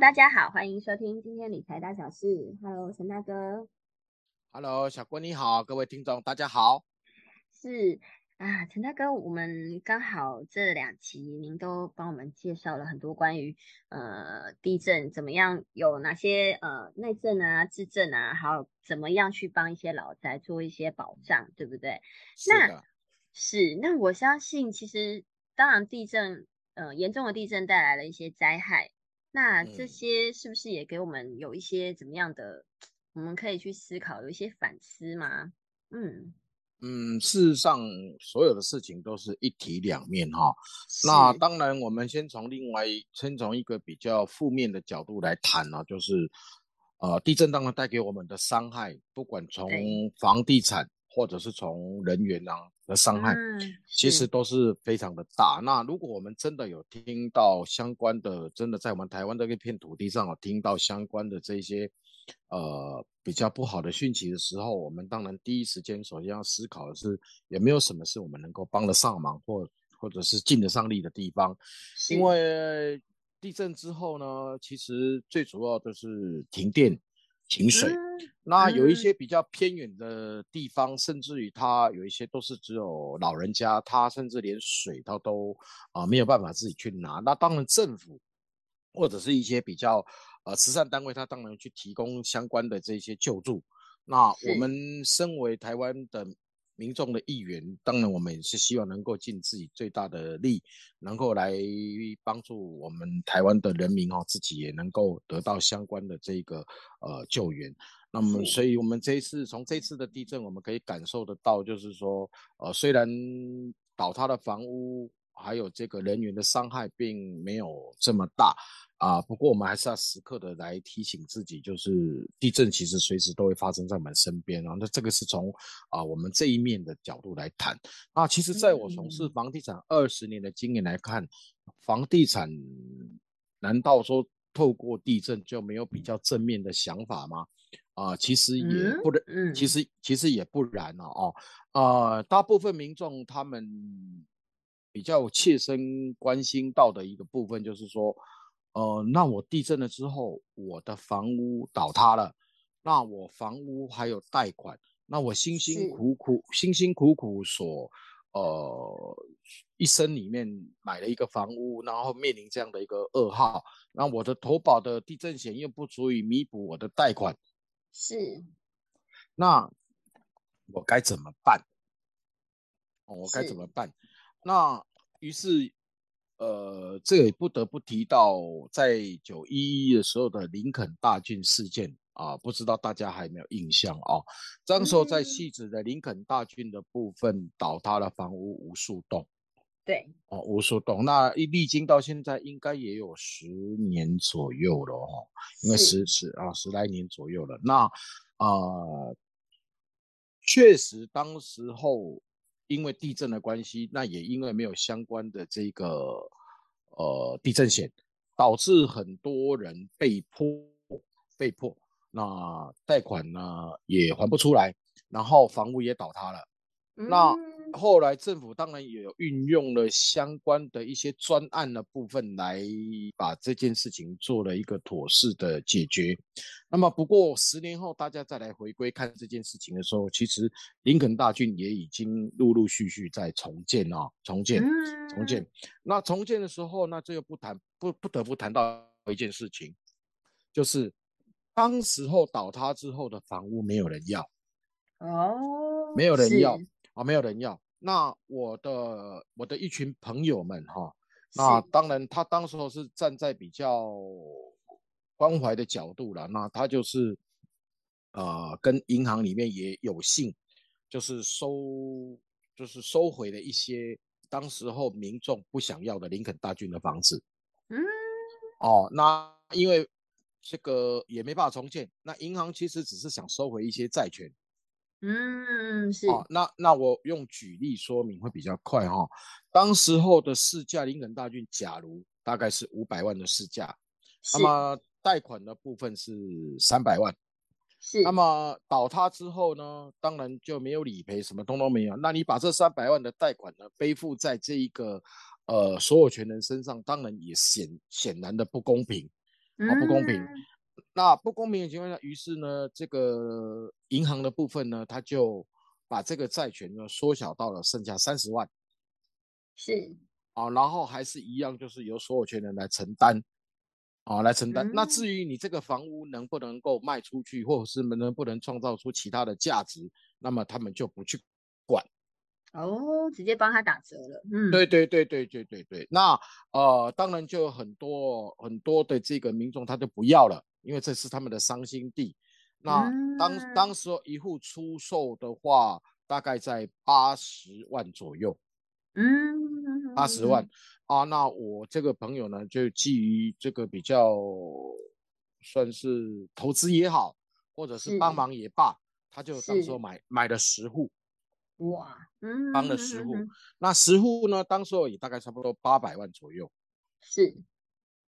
大家好，欢迎收听今天理财大小事。Hello，陈大哥。Hello，小郭你好，各位听众大家好。是啊，陈大哥，我们刚好这两期您都帮我们介绍了很多关于呃地震怎么样，有哪些呃内震啊、自震啊，还有怎么样去帮一些老宅做一些保障，对不对？那是，那我相信其实当然地震呃严重的地震带来了一些灾害。那这些是不是也给我们有一些怎么样的，我们可以去思考，有一些反思吗？嗯嗯，事实上，所有的事情都是一体两面哈。那当然，我们先从另外先从一个比较负面的角度来谈呢，就是呃，地震当然带给我们的伤害，不管从房地产或者是从人员啊。的伤害其实都是非常的大。那如果我们真的有听到相关的，真的在我们台湾这一片土地上有听到相关的这些呃比较不好的讯息的时候，我们当然第一时间首先要思考的是有没有什么是我们能够帮得上忙或或者是尽得上力的地方。因为地震之后呢，其实最主要就是停电。停水，那有一些比较偏远的地方，甚至于它有一些都是只有老人家，他甚至连水他都啊没有办法自己去拿。那当然政府或者是一些比较呃慈善单位，他当然去提供相关的这些救助。那我们身为台湾的。民众的意愿，当然我们也是希望能够尽自己最大的力，能够来帮助我们台湾的人民哦，自己也能够得到相关的这个呃救援。那么，所以我们这一次从这次的地震，我们可以感受得到，就是说，呃，虽然倒塌的房屋还有这个人员的伤害并没有这么大。啊，不过我们还是要时刻的来提醒自己，就是地震其实随时都会发生在我们身边啊。那这个是从啊我们这一面的角度来谈。啊其实在我从事房地产二十年的经验来看，房地产难道说透过地震就没有比较正面的想法吗？啊，其实也不然，其实其实也不然了哦。啊，大部分民众他们比较切身关心到的一个部分就是说。呃，那我地震了之后，我的房屋倒塌了，那我房屋还有贷款，那我辛辛苦苦、辛辛苦苦所呃一生里面买了一个房屋，然后面临这样的一个噩耗，那我的投保的地震险又不足以弥补我的贷款，是，那我该怎么办？我该怎么办？那于是。呃，这个也不得不提到，在九一一的时候的林肯大郡事件啊，不知道大家还有没有印象啊？当时候在戏子的林肯大郡的部分倒塌了房屋无数栋，对，哦，无数栋。那一历经到现在，应该也有十年左右了哦，应该十十啊十来年左右了。那啊，确实当时候。因为地震的关系，那也因为没有相关的这个呃地震险，导致很多人被迫被迫，那贷款呢也还不出来，然后房屋也倒塌了，那。后来政府当然也有运用了相关的一些专案的部分来把这件事情做了一个妥适的解决。那么不过十年后大家再来回归看这件事情的时候，其实林肯大郡也已经陆陆续续在重建啊，重建，重建。那重建的时候，那这又不谈不不得不谈到一件事情，就是当时候倒塌之后的房屋没有人要，哦，没有人要。啊，没有人要。那我的我的一群朋友们哈，那当然他当时候是站在比较关怀的角度了。那他就是呃，跟银行里面也有幸，就是收就是收回了一些当时候民众不想要的林肯大军的房子。嗯，哦，那因为这个也没办法重建，那银行其实只是想收回一些债权。嗯，是。哦，那那我用举例说明会比较快哈。当时候的市价，林肯大郡假如大概是五百万的市价，那么贷款的部分是三百万，是。那么倒塌之后呢，当然就没有理赔，什么通通没有。那你把这三百万的贷款呢背负在这一个呃所有权人身上，当然也显显然的不公平。啊，不公平。那不公平的情况下，于是呢，这个银行的部分呢，他就把这个债权呢缩小到了剩下三十万。是啊，然后还是一样，就是由所有权人来承担，啊，来承担。那至于你这个房屋能不能够卖出去，或者是能不能创造出其他的价值，那么他们就不去管。哦，直接帮他打折了。嗯，对对对对对对对。那呃，当然就有很多很多的这个民众他就不要了，因为这是他们的伤心地。那当当时一户出售的话，大概在八十万左右。嗯，八十万啊。那我这个朋友呢，就基于这个比较算是投资也好，或者是帮忙也罢，他就当时候买买了十户。哇，嗯，帮了十户，那十户呢？当时候也大概差不多八百万左右。是，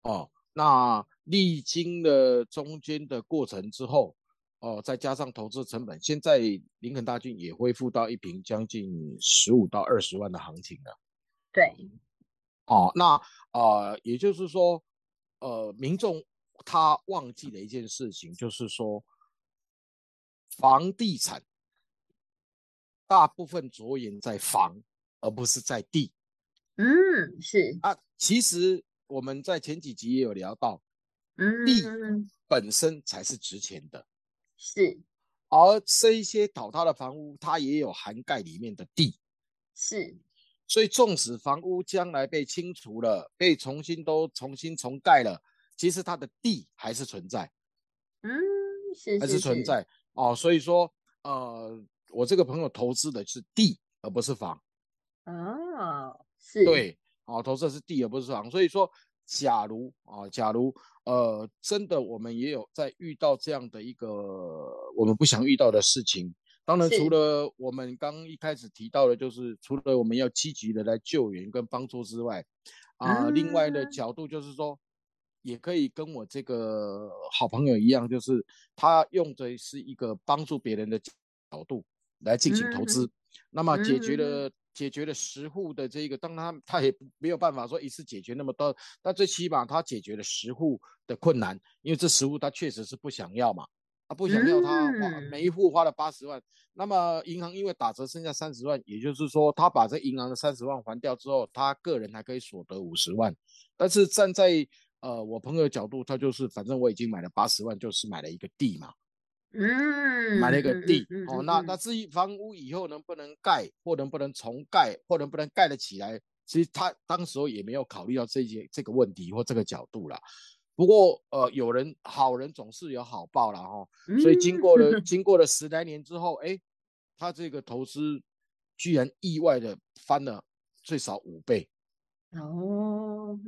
哦，那历经了中间的过程之后，哦，再加上投资成本，现在林肯大郡也恢复到一瓶将近十五到二十万的行情了。对，哦，那呃，也就是说，呃，民众他忘记了一件事情，就是说，房地产。大部分着眼在房，而不是在地。嗯，是啊。其实我们在前几集也有聊到，地本身才是值钱的。是，而这一些倒塌的房屋，它也有涵盖里面的地。是，所以纵使房屋将来被清除了，被重新都重新重盖了，其实它的地还是存在。嗯，是还是存在哦。所以说，呃。我这个朋友投资的是地，而不是房。哦，是对，哦，投资的是地，而不是房。所以说，假如啊，假如呃，真的我们也有在遇到这样的一个我们不想遇到的事情。当然，除了我们刚一开始提到的，就是除了我们要积极的来救援跟帮助之外，啊，另外的角度就是说，也可以跟我这个好朋友一样，就是他用的是一个帮助别人的角度。来进行投资，那么解决了解决了十户的这个，当他他也没有办法说一次解决那么多，但最起码他解决了十户的困难，因为这十户他确实是不想要嘛，他不想要他花每一户花了八十万，那么银行因为打折剩下三十万，也就是说他把这银行的三十万还掉之后，他个人还可以所得五十万，但是站在呃我朋友的角度，他就是反正我已经买了八十万，就是买了一个地嘛。嗯，买了一个地哦，那那至于房屋以后能不能盖，或能不能重盖，或能不能盖得起来，其实他当时候也没有考虑到这些这个问题或这个角度啦。不过呃，有人好人总是有好报啦哈，所以经过 了经过了十来年之后，哎，他这个投资居然意外的翻了最少五倍。哦，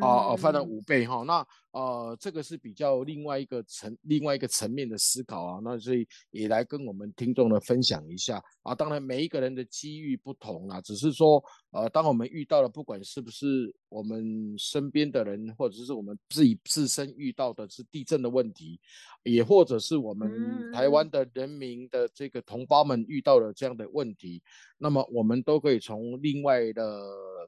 哦哦，翻了五倍哈，那呃，这个是比较另外一个层另外一个层面的思考啊，那所以也来跟我们听众呢分享一下啊。当然每一个人的机遇不同啦，只是说呃，当我们遇到了，不管是不是我们身边的人，或者是我们自己自身遇到的是地震的问题，也或者是我们台湾的人民的这个同胞们遇到了这样的问题，那么我们都可以从另外的。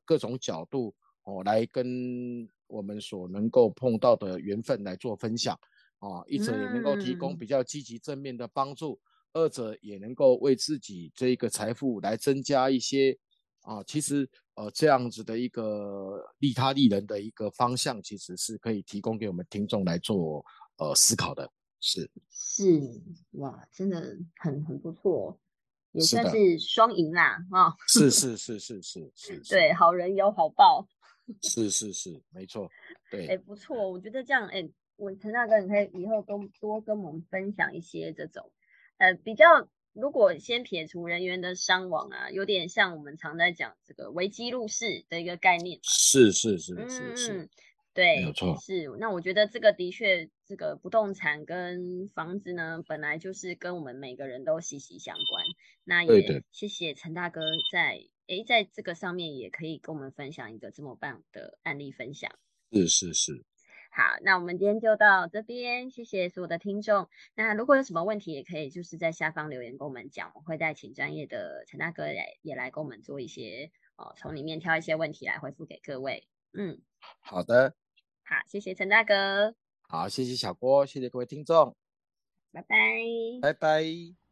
各种角度哦，来跟我们所能够碰到的缘分来做分享啊，一者也能够提供比较积极正面的帮助，二者也能够为自己这一个财富来增加一些啊，其实呃这样子的一个利他利人的一个方向，其实是可以提供给我们听众来做呃思考的，是是哇，真的很很不错。也算是双赢啦，啊，是是是是是是，对，好人有好报，是是是，没错，对，哎，不错，我觉得这样，哎，我陈大哥，你可以以后跟多跟我们分享一些这种，呃，比较，如果先撇除人员的伤亡啊，有点像我们常在讲这个危机入市的一个概念，是是是是是。对，没有错，是。那我觉得这个的确，这个不动产跟房子呢，本来就是跟我们每个人都息息相关。那也谢谢陈大哥在诶，在这个上面也可以跟我们分享一个这么棒的案例分享。是是是。好，那我们今天就到这边，谢谢所有的听众。那如果有什么问题，也可以就是在下方留言跟我们讲，我会再请专业的陈大哥来也来跟我们做一些哦，从里面挑一些问题来回复给各位。嗯，好的。好，谢谢陈大哥。好，谢谢小郭，谢谢各位听众，拜拜，拜拜。